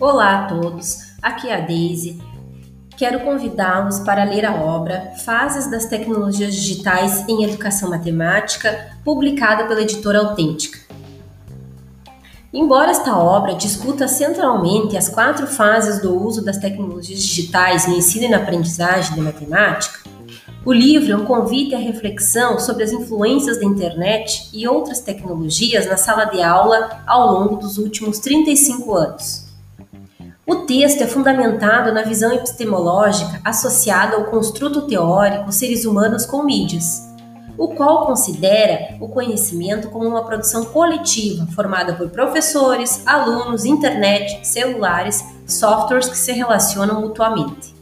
Olá a todos, aqui é a Daisy. Quero convidá-los para ler a obra Fases das Tecnologias Digitais em Educação Matemática, publicada pela editora Autêntica. Embora esta obra discuta centralmente as quatro fases do uso das tecnologias digitais no ensino e na aprendizagem de matemática, o livro é um convite à reflexão sobre as influências da internet e outras tecnologias na sala de aula ao longo dos últimos 35 anos. O texto é fundamentado na visão epistemológica associada ao construto teórico seres humanos com mídias, o qual considera o conhecimento como uma produção coletiva formada por professores, alunos, internet, celulares, softwares que se relacionam mutuamente.